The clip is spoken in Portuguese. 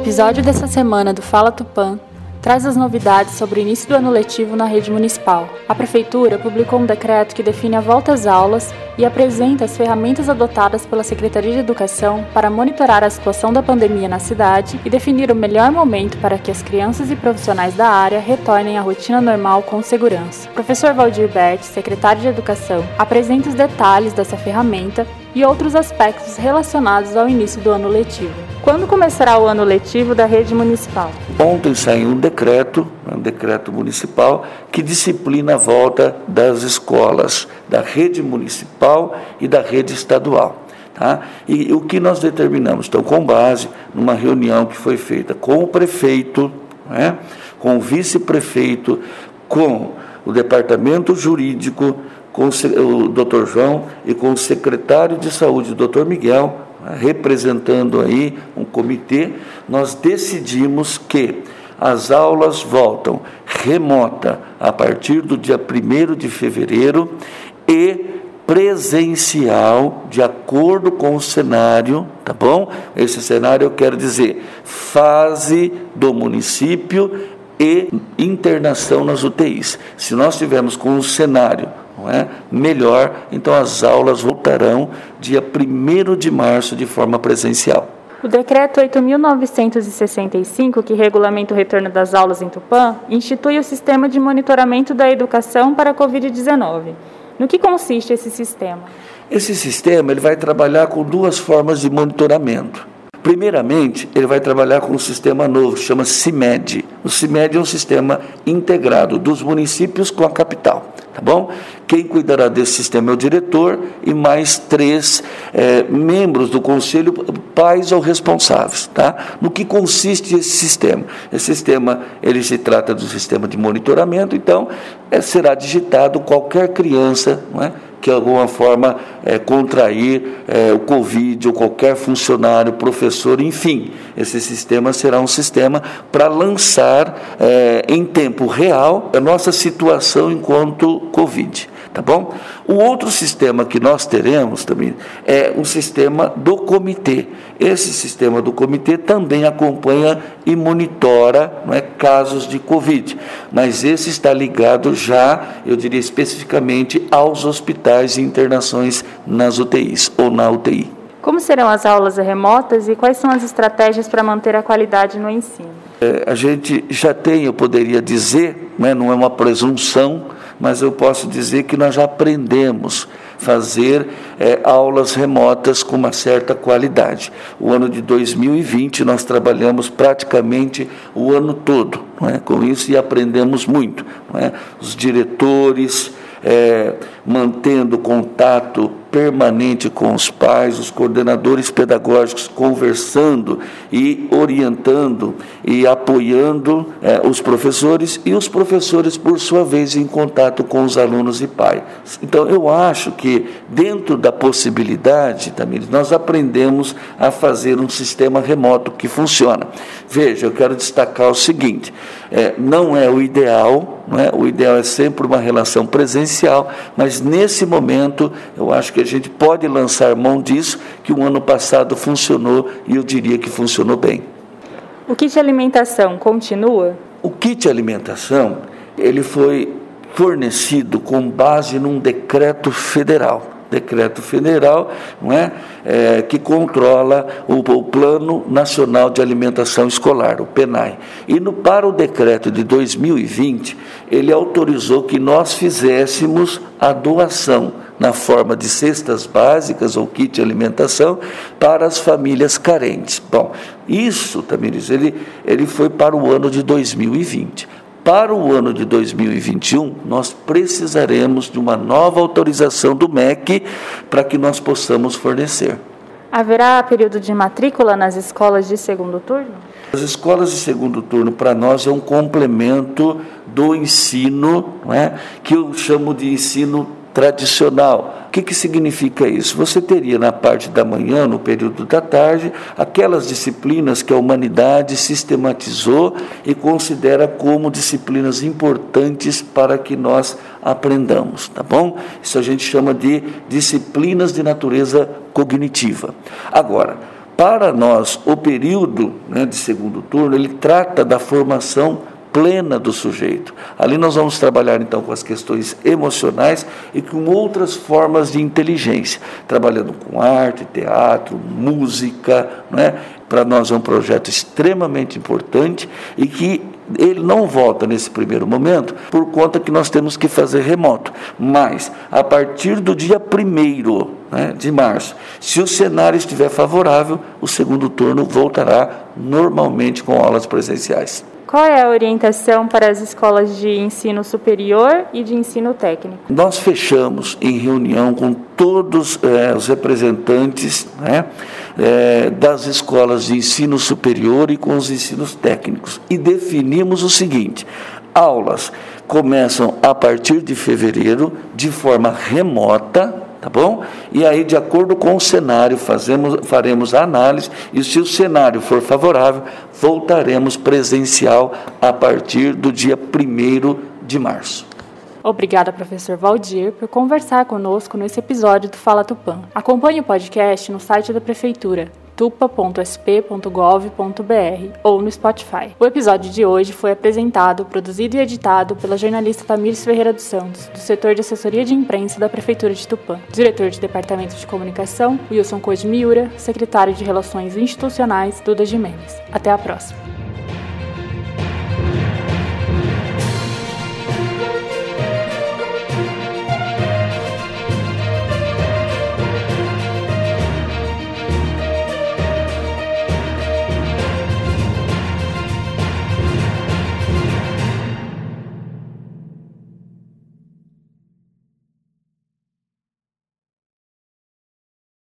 episódio dessa semana do Fala Tupã traz as novidades sobre o início do ano letivo na rede municipal. A Prefeitura publicou um decreto que define a volta às aulas e apresenta as ferramentas adotadas pela Secretaria de Educação para monitorar a situação da pandemia na cidade e definir o melhor momento para que as crianças e profissionais da área retornem à rotina normal com segurança. O professor Valdir Bert, secretário de Educação, apresenta os detalhes dessa ferramenta e outros aspectos relacionados ao início do ano letivo. Quando começará o ano letivo da rede municipal? Ontem saiu um decreto, um decreto municipal, que disciplina a volta das escolas, da rede municipal e da rede estadual. Tá? E o que nós determinamos? Então, com base numa reunião que foi feita com o prefeito, né, com o vice-prefeito, com o departamento jurídico, com o doutor João e com o secretário de saúde, doutor Miguel, né, representando aí um comitê, nós decidimos que as aulas voltam remota a partir do dia 1 de fevereiro e presencial, de acordo com o cenário, tá bom? Esse cenário eu quero dizer fase do município e internação nas UTIs. Se nós tivermos com um cenário é? melhor, então as aulas voltarão dia 1 de março de forma presencial. O decreto 8.965, que regulamenta o retorno das aulas em Tupã, institui o sistema de monitoramento da educação para a Covid-19. No que consiste esse sistema? Esse sistema ele vai trabalhar com duas formas de monitoramento. Primeiramente, ele vai trabalhar com um sistema novo, chama CIMED. O CIMED é um sistema integrado dos municípios com a capital tá bom? Quem cuidará desse sistema é o diretor e mais três é, membros do conselho, pais ou responsáveis, tá? No que consiste esse sistema? Esse sistema, ele se trata do sistema de monitoramento, então é, será digitado qualquer criança, não é? que de alguma forma é, contrair é, o Covid ou qualquer funcionário, professor, enfim. Esse sistema será um sistema para lançar é, em tempo real a nossa situação enquanto Covid tá bom? O outro sistema que nós teremos também é o sistema do comitê. Esse sistema do comitê também acompanha e monitora não é, casos de Covid, mas esse está ligado já, eu diria especificamente, aos hospitais e internações nas UTIs ou na UTI. Como serão as aulas remotas e quais são as estratégias para manter a qualidade no ensino? É, a gente já tem, eu poderia dizer, né, não é uma presunção, mas eu posso dizer que nós já aprendemos fazer é, aulas remotas com uma certa qualidade. O ano de 2020 nós trabalhamos praticamente o ano todo é, com isso e aprendemos muito. É? Os diretores é, mantendo contato permanente com os pais, os coordenadores pedagógicos conversando e orientando e apoiando é, os professores e os professores, por sua vez, em contato com os alunos e pais. Então, eu acho que, dentro da possibilidade, também, nós aprendemos a fazer um sistema remoto que funciona. Veja, eu quero destacar o seguinte: é, não é o ideal, não é? o ideal é sempre uma relação presencial, mas nesse momento eu acho que que a gente pode lançar mão disso, que o ano passado funcionou e eu diria que funcionou bem. O kit alimentação continua? O kit alimentação, ele foi fornecido com base num decreto federal decreto federal não é? é que controla o, o, Plano Nacional de Alimentação Escolar, o PENAI. E no, para o decreto de 2020, ele autorizou que nós fizéssemos a doação na forma de cestas básicas ou kit de alimentação para as famílias carentes. Bom, isso, Tamires, ele, ele foi para o ano de 2020. Para o ano de 2021, nós precisaremos de uma nova autorização do MEC para que nós possamos fornecer. Haverá período de matrícula nas escolas de segundo turno? As escolas de segundo turno, para nós, é um complemento do ensino, não é? que eu chamo de ensino tradicional. O que, que significa isso? Você teria na parte da manhã, no período da tarde, aquelas disciplinas que a humanidade sistematizou e considera como disciplinas importantes para que nós aprendamos, tá bom? Isso a gente chama de disciplinas de natureza cognitiva. Agora, Para nós, o período né, de segundo turno, ele trata da formação plena do sujeito. Ali nós vamos trabalhar então com as questões emocionais e com outras formas de inteligência, trabalhando com arte, teatro, música, é? Para nós é um projeto extremamente importante e que ele não volta nesse primeiro momento por conta que nós temos que fazer remoto. Mas a partir do dia primeiro né, de março, se o cenário estiver favorável, o segundo turno voltará normalmente com aulas presenciais. Qual é a orientação para as escolas de ensino superior e de ensino técnico? Nós fechamos em reunião com todos é, os representantes né, é, das escolas de ensino superior e com os ensinos técnicos e definimos o seguinte: aulas começam a partir de fevereiro de forma remota tá bom? E aí, de acordo com o cenário, fazemos, faremos a análise e se o cenário for favorável, voltaremos presencial a partir do dia 1 de março. Obrigada, professor Valdir, por conversar conosco nesse episódio do Fala Tupã. Acompanhe o podcast no site da Prefeitura tupa.sp.gov.br ou no Spotify. O episódio de hoje foi apresentado, produzido e editado pela jornalista Tamires Ferreira dos Santos, do setor de assessoria de imprensa da Prefeitura de Tupã, diretor de Departamento de Comunicação, Wilson Coide Miura, secretário de Relações Institucionais, Duda Jimenez. Até a próxima!